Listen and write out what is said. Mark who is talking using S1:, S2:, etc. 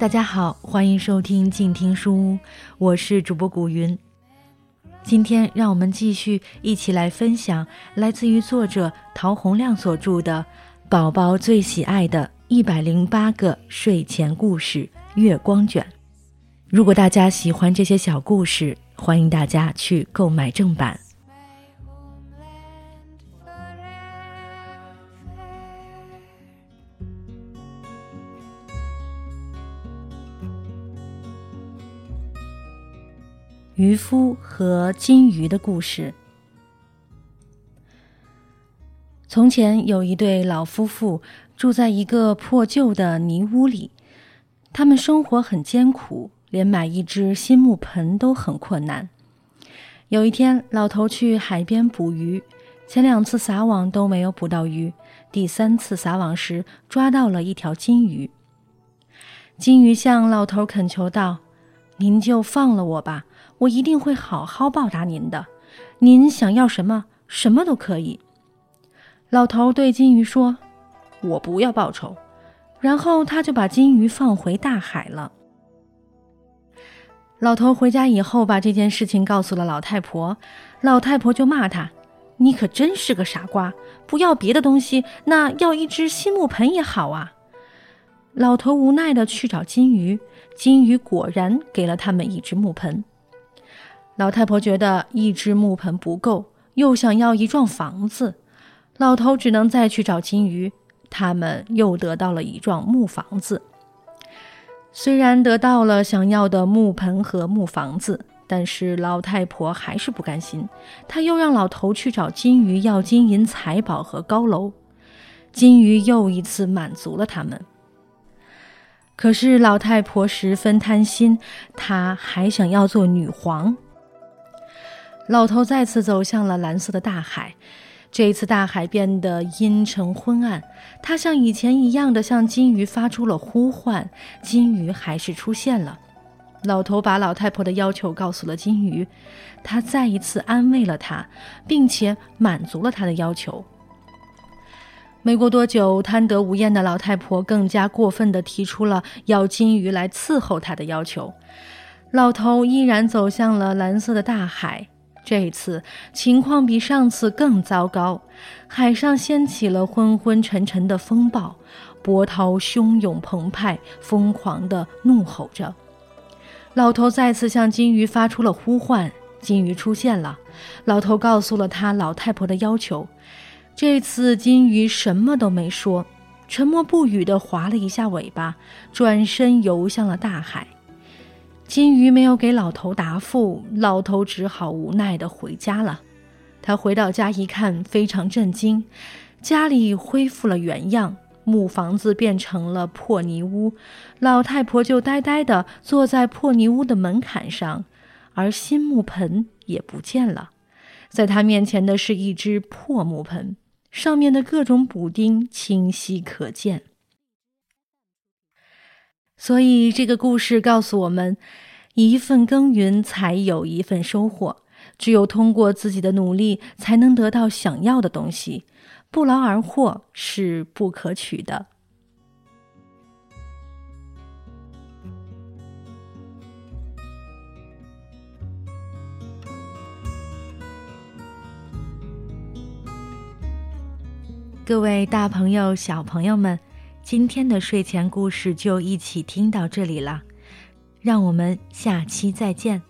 S1: 大家好，欢迎收听静听书屋，我是主播古云。今天让我们继续一起来分享来自于作者陶洪亮所著的《宝宝最喜爱的一百零八个睡前故事月光卷》。如果大家喜欢这些小故事，欢迎大家去购买正版。渔夫和金鱼的故事。从前有一对老夫妇住在一个破旧的泥屋里，他们生活很艰苦，连买一只新木盆都很困难。有一天，老头去海边捕鱼，前两次撒网都没有捕到鱼，第三次撒网时抓到了一条金鱼。金鱼向老头恳求道：“您就放了我吧。”我一定会好好报答您的，您想要什么，什么都可以。老头对金鱼说：“我不要报酬。”然后他就把金鱼放回大海了。老头回家以后，把这件事情告诉了老太婆，老太婆就骂他：“你可真是个傻瓜！不要别的东西，那要一只新木盆也好啊。”老头无奈地去找金鱼，金鱼果然给了他们一只木盆。老太婆觉得一只木盆不够，又想要一幢房子，老头只能再去找金鱼。他们又得到了一幢木房子。虽然得到了想要的木盆和木房子，但是老太婆还是不甘心。她又让老头去找金鱼要金银财宝和高楼。金鱼又一次满足了他们。可是老太婆十分贪心，她还想要做女皇。老头再次走向了蓝色的大海，这一次大海变得阴沉昏暗。他像以前一样的向金鱼发出了呼唤，金鱼还是出现了。老头把老太婆的要求告诉了金鱼，他再一次安慰了他，并且满足了他的要求。没过多久，贪得无厌的老太婆更加过分地提出了要金鱼来伺候她的要求。老头依然走向了蓝色的大海。这次情况比上次更糟糕，海上掀起了昏昏沉沉的风暴，波涛汹涌澎湃，疯狂地怒吼着。老头再次向金鱼发出了呼唤，金鱼出现了。老头告诉了他老太婆的要求。这次金鱼什么都没说，沉默不语地划了一下尾巴，转身游向了大海。金鱼没有给老头答复，老头只好无奈地回家了。他回到家一看，非常震惊，家里恢复了原样，木房子变成了破泥屋，老太婆就呆呆地坐在破泥屋的门槛上，而新木盆也不见了。在她面前的是一只破木盆，上面的各种补丁清晰可见。所以，这个故事告诉我们：一份耕耘才有一份收获。只有通过自己的努力，才能得到想要的东西。不劳而获是不可取的。各位大朋友、小朋友们。今天的睡前故事就一起听到这里了，让我们下期再见。